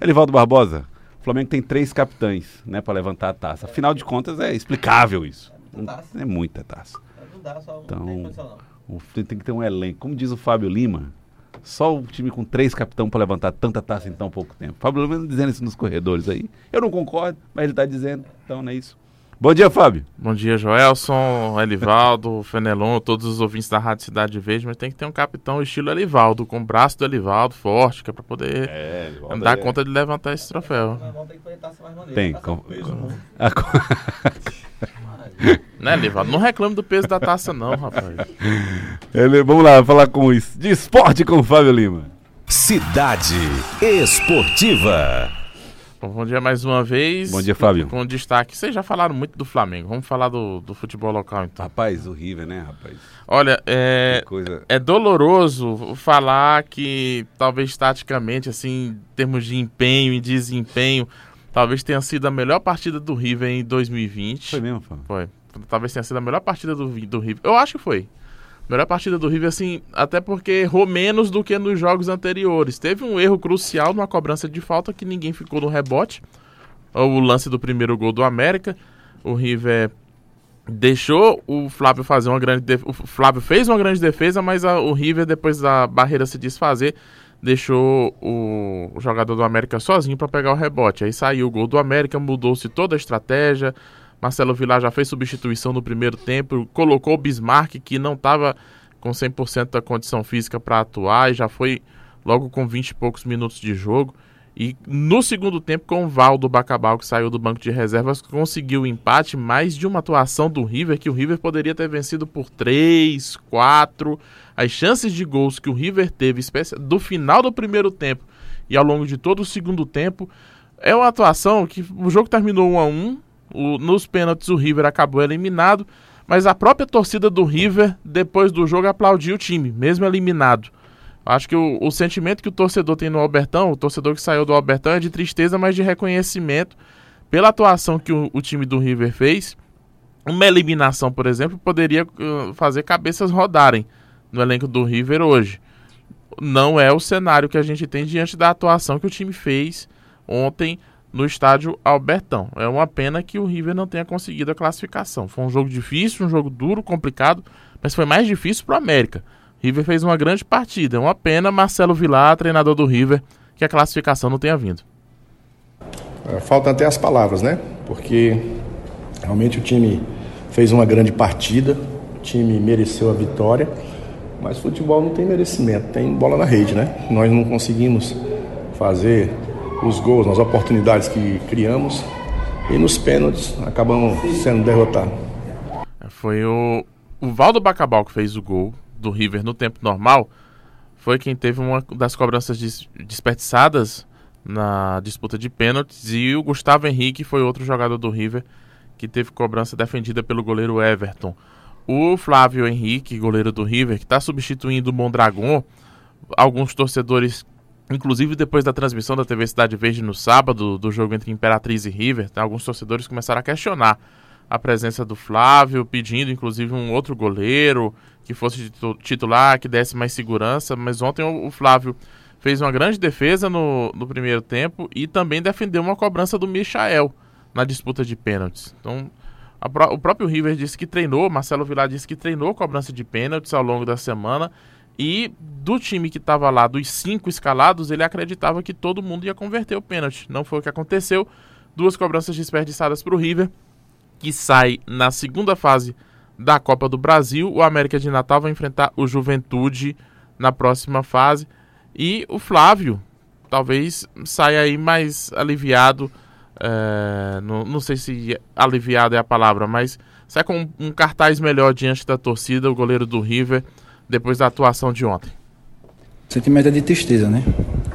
Elivaldo Barbosa, o Flamengo tem três capitães, né, para levantar a taça. Afinal de contas, é explicável isso. É muita taça. Então, tem, tem que ter um elenco. Como diz o Fábio Lima, só o time com três capitães para levantar tanta taça em tão pouco tempo. Fábio Lima dizendo isso nos corredores aí. Eu não concordo, mas ele está dizendo, então não é isso. Bom dia, Fábio. Bom dia, Joelson, Elivaldo, Fenelon, todos os ouvintes da Rádio Cidade Verde, mas tem que ter um capitão estilo Elivaldo, com o braço do Elivaldo forte, que é para poder é, dar é. conta de levantar esse troféu. Tem. Com, com, né, Elivaldo? Não reclame do peso da taça, não, rapaz. Ele, vamos lá, falar com isso. De esporte com o Fábio Lima. Cidade Esportiva. Bom, bom dia mais uma vez. Bom dia, Fábio. Com destaque. Vocês já falaram muito do Flamengo. Vamos falar do, do futebol local, então. Rapaz, horrível, né, rapaz? Olha, é, coisa... é doloroso falar que talvez taticamente, assim, em termos de empenho e desempenho, talvez tenha sido a melhor partida do River em 2020. Foi mesmo, Fábio? Foi. Talvez tenha sido a melhor partida do, do River. Eu acho que foi. Melhor partida do River, assim, até porque errou menos do que nos jogos anteriores. Teve um erro crucial numa cobrança de falta que ninguém ficou no rebote. O lance do primeiro gol do América. O River deixou o Flávio fazer uma grande defesa. O Flávio fez uma grande defesa, mas a, o River, depois da barreira se desfazer, deixou o, o jogador do América sozinho para pegar o rebote. Aí saiu o gol do América, mudou-se toda a estratégia. Marcelo Vilar já fez substituição no primeiro tempo, colocou o Bismarck, que não estava com 100% da condição física para atuar, e já foi logo com 20 e poucos minutos de jogo. E no segundo tempo, com o Valdo Bacabal, que saiu do banco de reservas, conseguiu o empate, mais de uma atuação do River, que o River poderia ter vencido por 3, 4. As chances de gols que o River teve, do final do primeiro tempo e ao longo de todo o segundo tempo, é uma atuação que o jogo terminou 1 a 1 o, nos pênaltis o River acabou eliminado, mas a própria torcida do River, depois do jogo, aplaudiu o time, mesmo eliminado. Acho que o, o, sentimento que o torcedor tem no Albertão, o torcedor que saiu do Albertão, é de tristeza, mas de reconhecimento pela atuação que o, o time do River fez. Uma eliminação, por exemplo, poderia uh, fazer cabeças rodarem no elenco do River hoje. Não é o cenário que a gente tem diante da atuação que o time fez ontem no estádio Albertão. É uma pena que o River não tenha conseguido a classificação. Foi um jogo difícil, um jogo duro, complicado, mas foi mais difícil para o América. River fez uma grande partida. É uma pena Marcelo Vilar, treinador do River, que a classificação não tenha vindo. É, faltam até as palavras, né? Porque realmente o time fez uma grande partida, o time mereceu a vitória, mas futebol não tem merecimento, tem bola na rede, né? Nós não conseguimos fazer os gols, nas oportunidades que criamos e nos pênaltis acabamos sendo derrotados. Foi o, o Valdo Bacabal que fez o gol do River no tempo normal. Foi quem teve uma das cobranças des, desperdiçadas na disputa de pênaltis. E o Gustavo Henrique foi outro jogador do River que teve cobrança defendida pelo goleiro Everton. O Flávio Henrique, goleiro do River, que está substituindo o Mondragon. Alguns torcedores Inclusive, depois da transmissão da TV Cidade Verde no sábado, do jogo entre Imperatriz e River, alguns torcedores começaram a questionar a presença do Flávio, pedindo inclusive um outro goleiro que fosse titular, que desse mais segurança. Mas ontem o Flávio fez uma grande defesa no, no primeiro tempo e também defendeu uma cobrança do Michael na disputa de pênaltis. Então, a, o próprio River disse que treinou, Marcelo Vilar disse que treinou cobrança de pênaltis ao longo da semana e do time que estava lá, dos cinco escalados, ele acreditava que todo mundo ia converter o pênalti. Não foi o que aconteceu. Duas cobranças desperdiçadas para o River, que sai na segunda fase da Copa do Brasil. O América de Natal vai enfrentar o Juventude na próxima fase. E o Flávio talvez saia aí mais aliviado. É, não, não, sei se aliviado é a palavra, mas sai com um, um cartaz melhor diante da torcida. O goleiro do River depois da atuação de ontem? O sentimento é de tristeza, né?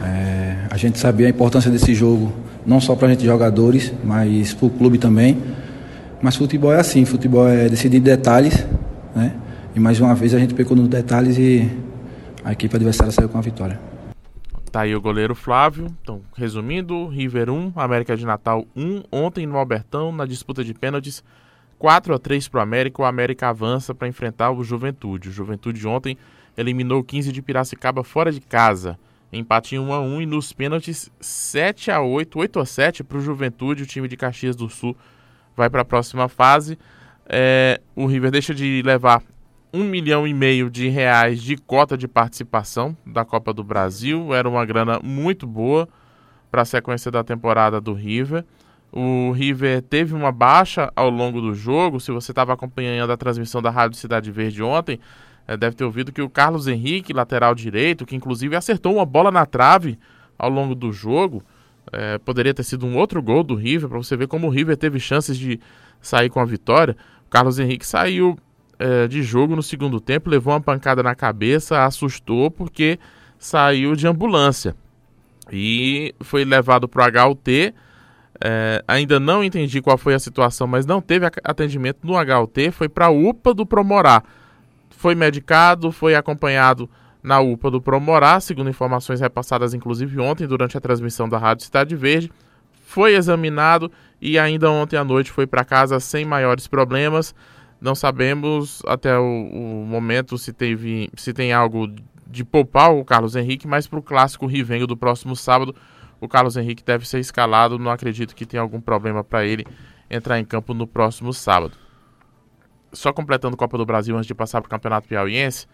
É, a gente sabia a importância desse jogo, não só para a gente jogadores, mas para o clube também. Mas futebol é assim, futebol é decidir detalhes, né? E mais uma vez a gente pecou nos detalhes e a equipe adversária saiu com a vitória. Tá aí o goleiro Flávio. Então, resumindo, River 1, América de Natal 1, ontem no Albertão, na disputa de pênaltis. 4 a 3 para o América, o América avança para enfrentar o Juventude. O Juventude ontem eliminou o 15 de Piracicaba fora de casa. Empate em 1 a 1 e nos pênaltis 7 a 8, 8 a 7 para o Juventude, o time de Caxias do Sul vai para a próxima fase. É, o River deixa de levar um milhão e meio de reais de cota de participação da Copa do Brasil. Era uma grana muito boa para a sequência da temporada do River. O River teve uma baixa ao longo do jogo. Se você estava acompanhando a transmissão da Rádio Cidade Verde ontem, é, deve ter ouvido que o Carlos Henrique, lateral direito, que inclusive acertou uma bola na trave ao longo do jogo, é, poderia ter sido um outro gol do River, para você ver como o River teve chances de sair com a vitória. O Carlos Henrique saiu é, de jogo no segundo tempo, levou uma pancada na cabeça, assustou porque saiu de ambulância e foi levado para o HUT. É, ainda não entendi qual foi a situação, mas não teve atendimento no HUT, foi para a UPA do Promorá. Foi medicado, foi acompanhado na UPA do Promorá, segundo informações repassadas inclusive ontem durante a transmissão da Rádio Cidade Verde. Foi examinado e ainda ontem à noite foi para casa sem maiores problemas. Não sabemos até o, o, momento se, teve, se tem algo de poupar o Carlos Henrique, mas para o clássico Rivengo do próximo sábado, o Carlos Henrique deve ser escalado. Não acredito que tenha algum problema para ele entrar em campo no próximo sábado. Só completando Copa do Brasil antes de passar para o Campeonato Piauiense.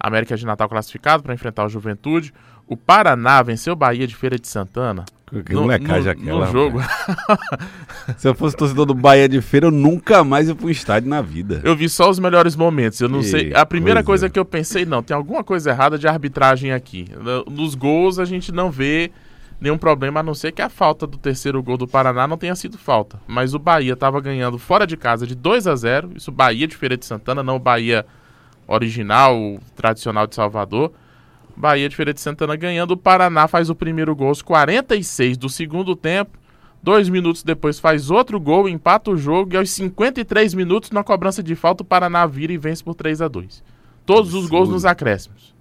América de Natal classificado para enfrentar o Juventude. O Paraná venceu o Bahia de Feira de Santana que no, molecagem aquela. No jogo. Se eu fosse torcedor do Bahia de Feira, eu nunca mais ia para um estádio na vida. Eu vi só os melhores momentos. Eu não e, sei. A primeira coisa é. que eu pensei, não, tem alguma coisa errada de arbitragem aqui. Nos gols a gente não vê nenhum problema, a não ser que a falta do terceiro gol do Paraná não tenha sido falta. Mas o Bahia estava ganhando fora de casa de 2 a 0 Isso Bahia de Feira de Santana, não o Bahia original, tradicional de Salvador. Bahia de Feira de Santana ganhando. O Paraná faz o primeiro gol aos 46 do segundo tempo. Dois minutos depois faz outro gol, empata o jogo e aos 53 minutos, na cobrança de falta, o Paraná vira e vence por 3 a 2 Todos absurdo. os gols nos acréscimos.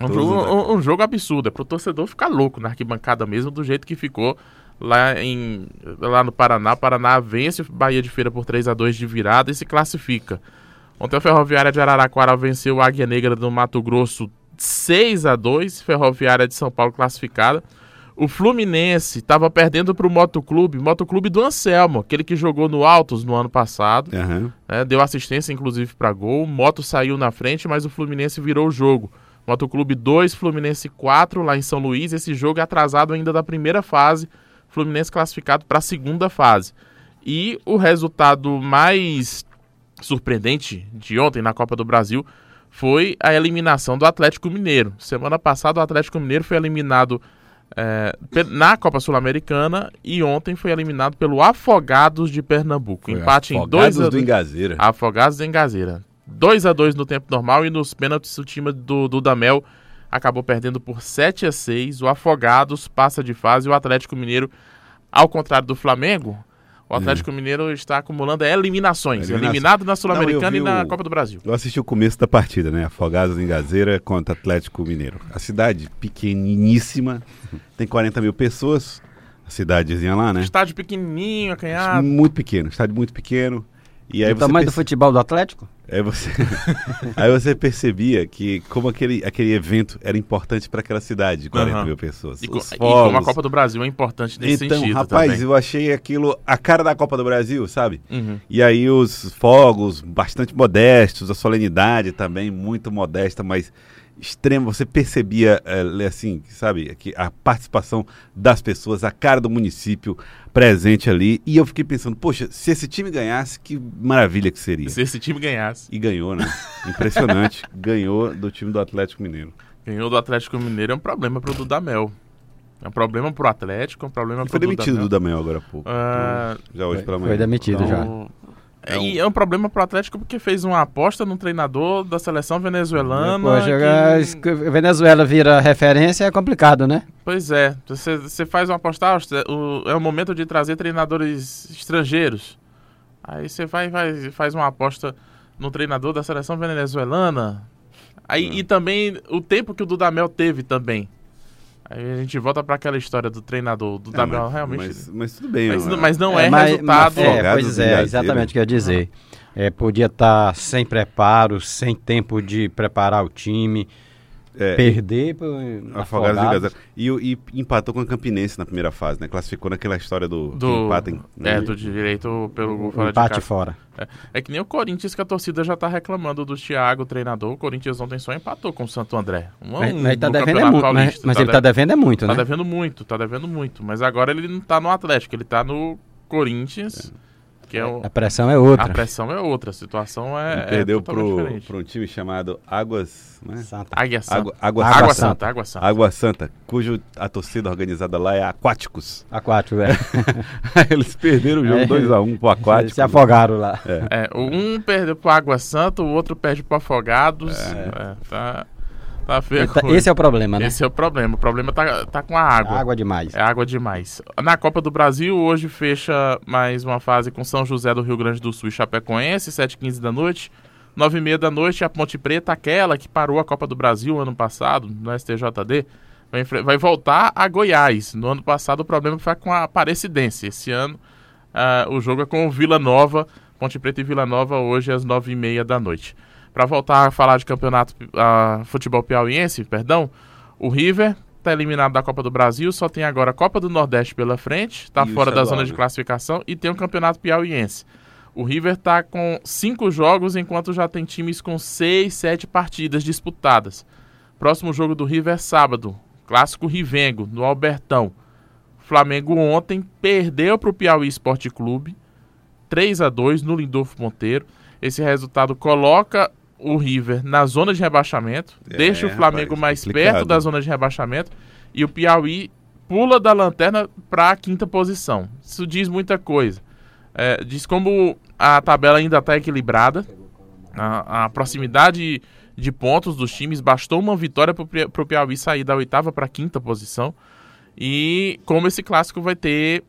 Um jogo, um, um jogo, absurdo. É pro torcedor ficar louco na arquibancada mesmo, do jeito que ficou lá, em, lá no Paraná. Paraná vence Bahia de Feira por 3 a 2 de virada e se classifica. Ontem a Ferroviária de Araraquara venceu a Águia Negra do Mato Grosso 6 a 2 Ferroviária de São Paulo classificada. O Fluminense estava perdendo para o Motoclube, Motoclube do Anselmo, aquele que jogou no Altos no ano passado. Uhum. Né, deu assistência, inclusive, para gol. O Moto saiu na frente, mas o Fluminense virou o jogo. Motoclube 2, Fluminense 4, lá em São Luís. Esse jogo é atrasado ainda da primeira fase. Fluminense classificado para a segunda fase. E o resultado mais surpreendente de ontem na Copa do Brasil foi a eliminação do Atlético Mineiro. Semana passada o Atlético Mineiro foi eliminado é, na Copa Sul-Americana e ontem foi eliminado pelo Afogados de Pernambuco. Foi Empate em 2 a do Engazeira. Afogados do Engazeira. 2 a 2 no tempo normal e nos pênaltis o time do, do Damel acabou perdendo por 7 a 6. O Afogados passa de fase e o Atlético Mineiro, ao contrário do Flamengo, o Atlético é. Mineiro está acumulando eliminações. Eliminação. Eliminado na Sul-Americana e na o... Copa do Brasil. Eu assisti o começo da partida, né? Afogados em Gazeira contra Atlético Mineiro. A cidade pequeniníssima, tem 40 mil pessoas. A cidadezinha lá, né? Estádio pequenininho, acanhado. Muito pequeno, estádio muito pequeno. E aí o tamanho perce... do futebol do Atlético? Aí você, aí você percebia que como aquele, aquele evento era importante para aquela cidade de 40 uhum. mil pessoas. E, Os e como a Copa do Brasil é importante nesse então, sentido rapaz, também. eu achei aquilo a cara da Copa do Brasil, sabe? Uhum. E aí os fogos bastante modestos, a solenidade também muito modesta, mas extremo, você percebia, é, assim, sabe, que a participação das pessoas, a cara do município presente ali, e eu fiquei pensando, poxa, se esse time ganhasse, que maravilha que seria. Se esse time ganhasse. E ganhou, né? Impressionante, ganhou do time do Atlético Mineiro. Ganhou do Atlético Mineiro é um problema pro Dudamel. É um problema pro Atlético, é um problema pro Foi demitido do Dudamel agora há pouco. Uh, já hoje pela manhã. Foi demitido então, já. É, um... é um problema pro Atlético porque fez uma aposta no treinador da seleção venezuelana. Poxa, que... Venezuela vira referência é complicado, né? Pois é. Você, você faz uma aposta, ah, é o momento de trazer treinadores estrangeiros. Aí você vai, vai faz uma aposta no treinador da seleção venezuelana. Aí, hum. E também o tempo que o Dudamel teve também. Aí a gente volta para aquela história do treinador, do é, mas, realmente. Mas, mas, tudo bem, mas, não, mas não é, é mas, resultado. Mas, é, pois é, exatamente o que eu ia dizer. É, podia estar tá sem preparo, sem tempo de preparar o time. É, perder pro Afogados, Afogados. E, e empatou com a Campinense na primeira fase, né? Classificou naquela história do, do empate. Né? É, do direito pelo gol fora empate de casa. fora. É, é, que nem o Corinthians que a torcida já tá reclamando do Thiago, o treinador. O Corinthians ontem só empatou com o Santo André. Um, mas, mas, tá devendo é muito, mas, mas tá ele tá devendo é muito, tá né? Tá devendo muito, tá devendo muito. Mas agora ele não tá no Atlético, ele tá no Corinthians. É. Que é o, a pressão é outra. A pressão é outra, a situação é. Ele perdeu é pro um time chamado Águas. Né? Santa. Águia Santa. Água, Água, Água Santa. Santa. Água Santa. Água Santa, cujo a torcida organizada lá é Aquáticos. Aquático, é. Eles perderam o jogo 2x1 é. um pro Aquático. Eles se afogaram lá. É. é. um perdeu pro Água Santa, o outro perde pro Afogados. É. tá. Tá feio tá, esse é o problema, né? Esse é o problema. O problema tá, tá com a água. Água demais. É água demais. Na Copa do Brasil, hoje fecha mais uma fase com São José do Rio Grande do Sul e Chapecoense, 7h15 da noite. 9h30 da noite, a Ponte Preta, aquela que parou a Copa do Brasil ano passado, no STJD, vai, vai voltar a Goiás. No ano passado o problema foi com a Aparecidense. Esse ano uh, o jogo é com o Vila Nova, Ponte Preta e Vila Nova, hoje às 9h30 da noite. Para voltar a falar de campeonato uh, futebol piauiense, perdão, o River está eliminado da Copa do Brasil, só tem agora a Copa do Nordeste pela frente, está fora da zona de classificação e tem o campeonato piauiense. O River está com cinco jogos, enquanto já tem times com seis, sete partidas disputadas. Próximo jogo do River é sábado, clássico Rivengo, no Albertão. O Flamengo ontem perdeu para o Piauí Esporte Clube, 3 a 2 no Lindolfo Monteiro. Esse resultado coloca o River na zona de rebaixamento, é, deixa o Flamengo rapaz, mais complicado. perto da zona de rebaixamento e o Piauí pula da lanterna para a quinta posição. Isso diz muita coisa. É, diz como a tabela ainda está equilibrada, a, a, proximidade de pontos dos times bastou uma vitória para o Piauí sair da oitava para a quinta posição e como esse clássico vai ter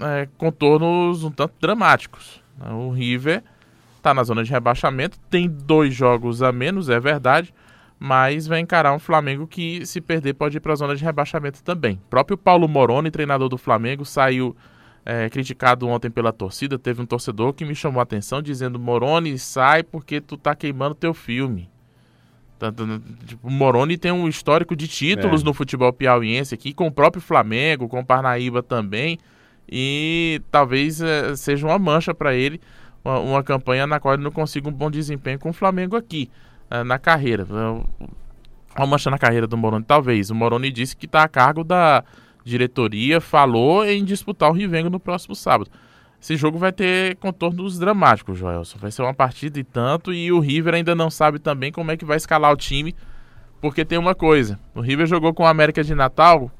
é, contornos um tanto dramáticos. O River está na zona de rebaixamento, tem dois jogos a menos, é verdade, mas vai encarar um Flamengo que, se perder, pode ir para a zona de rebaixamento também. O próprio Paulo Moroni, treinador do Flamengo, saiu é, criticado ontem pela torcida. Teve um torcedor que me chamou a atenção dizendo: Moroni, sai porque tu tá queimando teu filme. Tipo, o Moroni tem um histórico de títulos é. no futebol piauiense aqui, com o próprio Flamengo, com o Parnaíba também. E talvez é, seja uma mancha para ele uma, uma, campanha na qual ele não consiga um bom desempenho com o Flamengo aqui, uh, na carreira. Uma mancha na carreira do Moroni, talvez. O Moroni disse que está a cargo da diretoria, falou em disputar o Rivengo no próximo sábado. Esse jogo vai ter contornos dramáticos, Joelson. Vai ser uma partida e tanto, e o River ainda não sabe também como é que vai escalar o time, porque tem uma coisa: o River jogou com o América de Natal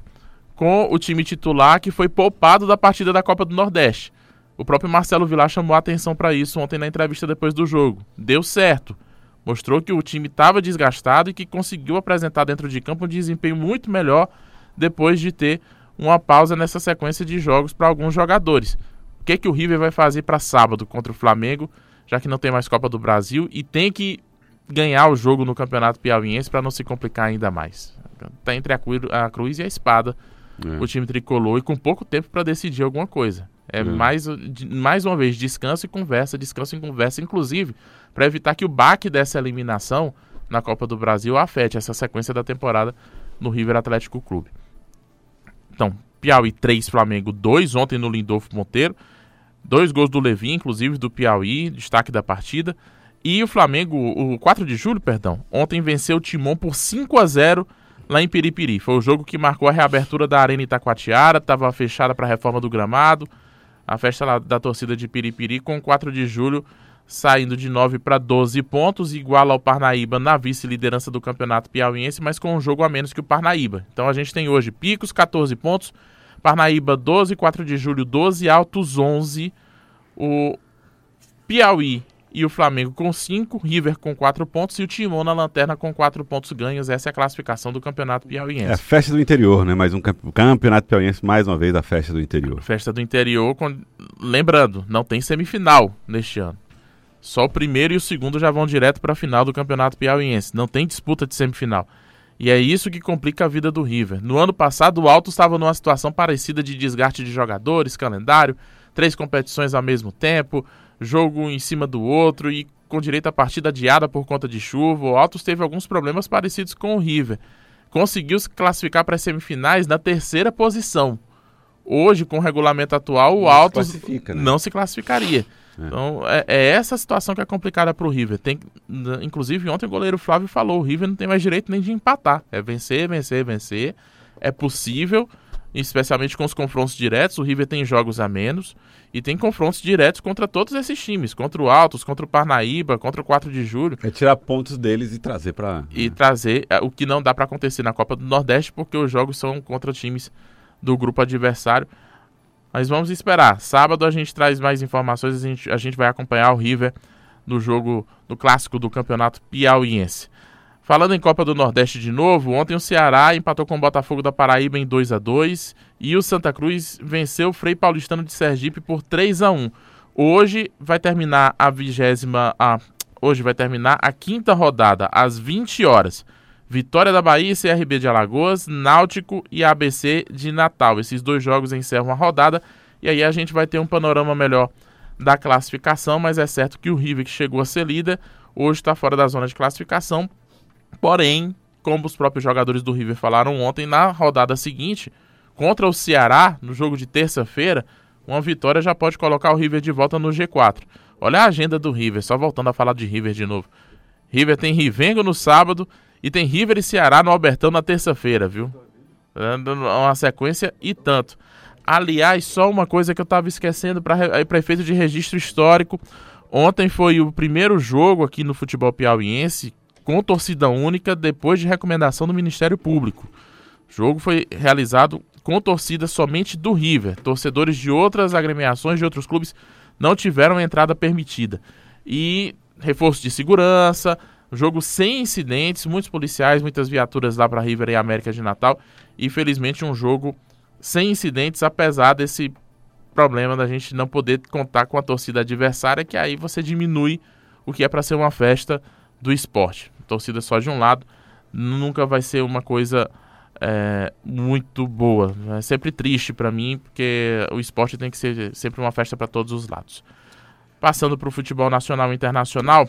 com o time titular que foi poupado da partida da Copa do Nordeste. O próprio Marcelo Vilar chamou a atenção para isso ontem na entrevista depois do jogo. Deu certo. Mostrou que o time estava desgastado e que conseguiu apresentar dentro de campo um desempenho muito melhor depois de ter uma pausa nessa sequência de jogos para alguns jogadores. O que, é que o River vai fazer para sábado contra o Flamengo, já que não tem mais Copa do Brasil e tem que ganhar o jogo no Campeonato Piauiense para não se complicar ainda mais. Está entre a, a cruz e a espada é. o time tricolor e com pouco tempo para decidir alguma coisa. É hum. mais, mais uma vez, descanso e conversa, descanso e conversa, inclusive, para evitar que o baque dessa eliminação na Copa do Brasil afete essa sequência da temporada no River Atlético Clube. Então, Piauí 3, Flamengo 2, ontem no Lindolfo Monteiro. Dois gols do Levi, inclusive do Piauí, destaque da partida. E o Flamengo, o 4 de julho, perdão, ontem venceu o Timon por 5 a 0 lá em Piripiri. Foi o jogo que marcou a reabertura da Arena Itacoatiara, estava fechada para a reforma do gramado a festa lá da torcida de Piripiri, com 4 de julho saindo de 9 para 12 pontos, igual ao Parnaíba na vice-liderança do campeonato piauiense, mas com um jogo a menos que o Parnaíba. Então a gente tem hoje Picos, 14 pontos, Parnaíba 12, 4 de julho 12, Altos 11, o Piauí e o Flamengo com 5, River com 4 pontos e o Timon na lanterna com 4 pontos ganhos. Essa é a classificação do Campeonato Piauiense. É a festa do interior, né? Mais um Campeonato Piauiense, mais uma vez a festa do interior. Festa do interior, com... lembrando, não tem semifinal neste ano. Só o primeiro e o segundo já vão direto para a final do Campeonato Piauiense. Não tem disputa de semifinal. E é isso que complica a vida do River. No ano passado, o Alto estava numa situação parecida de desgaste de jogadores, calendário, três competições ao mesmo tempo, jogo em cima do outro e com direito a partida adiada por conta de chuva. O Altos teve alguns problemas parecidos com o River. Conseguiu se classificar para as semifinais na terceira posição. Hoje, com o regulamento atual, o Não Altos se classifica, né? não se classificaria. Então, é, é essa situação que é complicada para o River. Tem, inclusive, ontem o goleiro Flávio falou: o River não tem mais direito nem de empatar. É vencer, vencer, vencer. É possível, especialmente com os confrontos diretos. O River tem jogos a menos e tem confrontos diretos contra todos esses times: contra o Altos, contra o Parnaíba, contra o 4 de julho. É tirar pontos deles e trazer pra. E trazer é, o que não dá para acontecer na Copa do Nordeste, porque os jogos são contra times do grupo adversário. Mas vamos esperar. Sábado a gente traz mais informações. A gente, a gente vai acompanhar o River no jogo, no clássico do campeonato piauiense. Falando em Copa do Nordeste de novo, ontem o Ceará empatou com o Botafogo da Paraíba em 2 a 2 e o Santa Cruz venceu o Frei Paulistano de Sergipe por 3 a 1 Hoje vai terminar a vigésima. Hoje vai terminar a quinta rodada, às 20 horas. Vitória da Bahia CRB de Alagoas, Náutico e ABC de Natal. Esses dois jogos encerram a rodada e aí a gente vai ter um panorama melhor da classificação, mas é certo que o River, que chegou a ser líder, hoje está fora da zona de classificação. Porém, como os próprios jogadores do River falaram ontem, na rodada seguinte, contra o Ceará, no jogo de terça-feira, uma vitória já pode colocar o River de volta no G4. Olha a agenda do River, só voltando a falar de River de novo. River tem Rivengo no sábado e tem River e Ceará no Albertão na terça-feira, viu? Uma sequência e tanto. Aliás, só uma coisa que eu estava esquecendo para prefeito de registro histórico. Ontem foi o primeiro jogo aqui no futebol piauiense com torcida única depois de recomendação do Ministério Público. O jogo foi realizado com torcida somente do River. Torcedores de outras agremiações de outros clubes não tiveram entrada permitida. E reforço de segurança, jogo sem incidentes, muitos policiais, muitas viaturas lá para River e América de Natal. E felizmente um jogo sem incidentes, apesar desse problema da gente não poder contar com a torcida adversária, que aí você diminui o que é para ser uma festa do esporte. Torcida só de um lado nunca vai ser uma coisa é, muito boa. É sempre triste para mim, porque o esporte tem que ser sempre uma festa para todos os lados. Passando para o futebol nacional e internacional,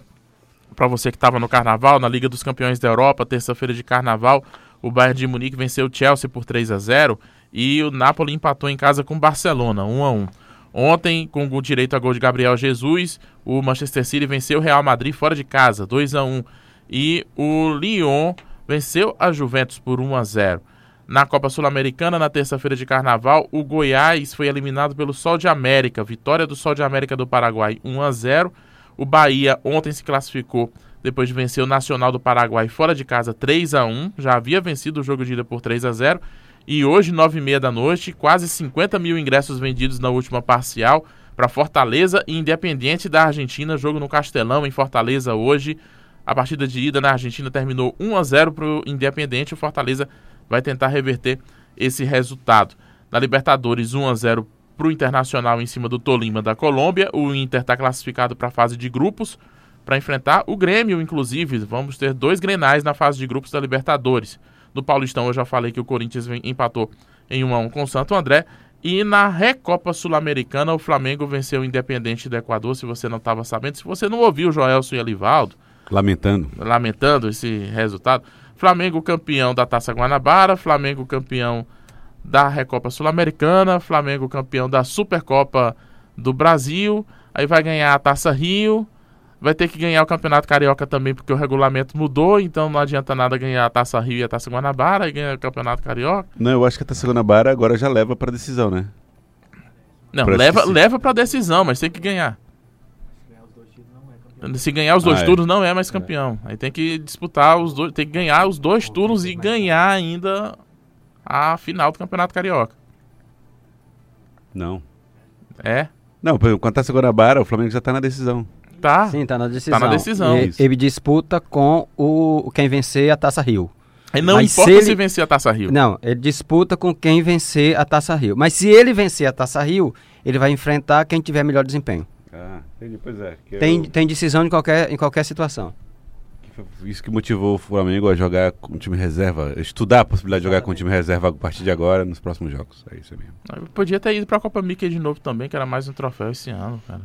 para você que estava no Carnaval, na Liga dos Campeões da Europa, terça-feira de Carnaval, o Bayern de Munique venceu o Chelsea por 3 a 0 e o Napoli empatou em casa com o Barcelona, 1 a 1. Ontem, com o direito a gol de Gabriel Jesus, o Manchester City venceu o Real Madrid fora de casa, 2 a 1, e o Lyon venceu a Juventus por 1 a 0. Na Copa Sul-Americana, na terça-feira de Carnaval, o Goiás foi eliminado pelo Sol de América. Vitória do Sol de América do Paraguai 1 a 0. O Bahia ontem se classificou depois de vencer o Nacional do Paraguai fora de casa 3 a 1. Já havia vencido o jogo de ida por 3 a 0. E hoje, 9h30 da noite, quase 50 mil ingressos vendidos na última parcial para Fortaleza e Independiente da Argentina. Jogo no Castelão, em Fortaleza, hoje. A partida de ida na Argentina terminou 1 a 0 para o Independiente. O Fortaleza vai tentar reverter esse resultado. Na Libertadores, 1 a 0 para o Internacional em cima do Tolima da Colômbia. O Inter está classificado para a fase de grupos para enfrentar o Grêmio, inclusive. Vamos ter dois grenais na fase de grupos da Libertadores. No Paulistão, eu já falei que o Corinthians empatou em 1 a 1 com o Santo André. E na Recopa Sul-Americana, o Flamengo venceu o Independente do Equador, se você não estava sabendo. Se você não ouviu Joelson e Alivaldo, Lamentando. lamentando esse resultado. Flamengo campeão da Taça Guanabara, Flamengo campeão da Recopa Sul-Americana, Flamengo campeão da Supercopa do Brasil, aí vai ganhar a Taça Rio, vai ter que ganhar o Campeonato Carioca também, porque o regulamento mudou, então não adianta nada ganhar a Taça Rio e a Taça Guanabara e ganhar o Campeonato Carioca. Não, eu acho que a Taça Guanabara agora já leva pra decisão, né? Não, Pra leva, leva pra decisão, mas tem que ganhar. Se ganhar os dois Ah, é. turnos, não é mais campeão. Aí tem que disputar os dois, tem que ganhar os dois turnos e ganhar ainda a final do Campeonato Carioca. Não. É? Não, por exemplo, com a Taça Guanabara, o Flamengo já tá na decisão. Tá. Sim, tá na decisão. na decisão. E- ele disputa com o quem vencer a Taça Rio. Aí não Mas importa se se, ele- vencer a Taça Rio. Não, ele disputa com quem vencer a Taça Rio. Mas se ele vencer a Taça Rio, ele vai enfrentar quem tiver melhor desempenho. Ah, entendi, pois é. que Tem, eu- tem decisão em qualquer, em qualquer situação. Isso que motivou o Flamengo a jogar com o time reserva, estudar a possibilidade de jogar com o time reserva a partir de agora nos próximos jogos. É isso mesmo. Eu podia ter ido pra Copa Mickey de novo também, que era mais um troféu esse ano, cara.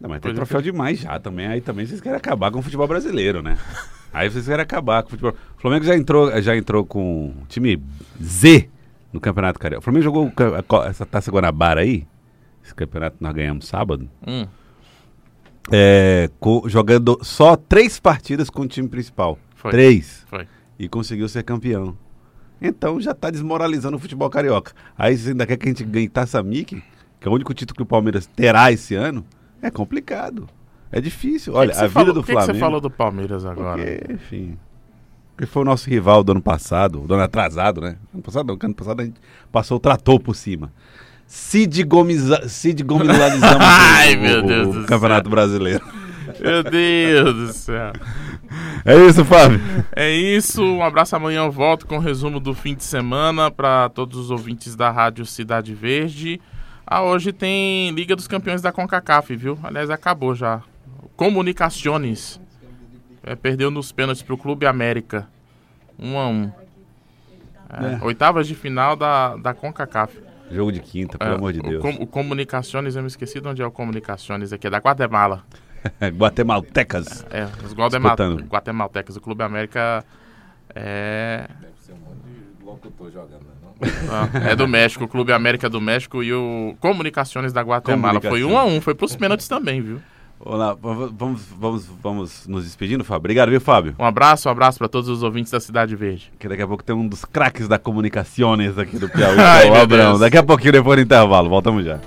Não, mas tem troféu demais já também. Aí também vocês querem acabar com o futebol brasileiro, né? Aí vocês querem acabar com o futebol. O Flamengo já entrou, já entrou com time Z no Campeonato Carioca. O Flamengo jogou essa Taça Guanabara aí. Esse campeonato nós ganhamos sábado. Hum. É, jogando só três partidas com o time principal. Foi. Três. Foi. E conseguiu ser campeão. Então já está desmoralizando o futebol carioca. Aí você ainda quer que a gente ganhe Taça Mickey, que é o único título que o Palmeiras terá esse ano, é complicado. É difícil. Olha, que que a vida falou, do Flamengo. Por que você falou do Palmeiras agora? Porque, enfim. Porque foi o nosso rival do ano passado, do ano atrasado, né? Ano passado não, ano passado a gente passou o trator por cima. Cid Gomiza, Cid Gomizalizamos Ai, o, meu Deus o, o Campeonato Brasileiro. Meu Deus do céu. É isso, Fábio. É isso. Um abraço. Amanhã eu volto com o resumo do fim de semana para todos os ouvintes da Rádio Cidade Verde. Ah, hoje tem Liga dos Campeões da CONCACAF, viu? Aliás, acabou já. Comunicações. É, perdeu nos pênaltis pro Clube América. 1 um a 1 um. é, é. Oitavas de final da, da CONCACAF. Jogo de quinta, pelo é, amor de Deus. O, o Comunicações, eu me esqueci de onde é o Comunicações aqui, é da Guatemala. Guatemaltecas. É, os Guatemal Guatemaltecas. O Clube América é. Deve ser um monte de locutor jogando, né? Ah, é do México, o Clube América do México e o Comunicações da Guatemala. Foi um a um, foi pros pênaltis também, viu? Olá, vamos, vamos, vamos nos despedindo, Fábio. Obrigado, viu, Fábio? Um abraço, um abraço para todos os ouvintes da Cidade Verde. Que daqui a pouco tem um dos craques da comunicações aqui do Piauí, Ai, o Abrão. Daqui a pouquinho, depois do intervalo. Voltamos já.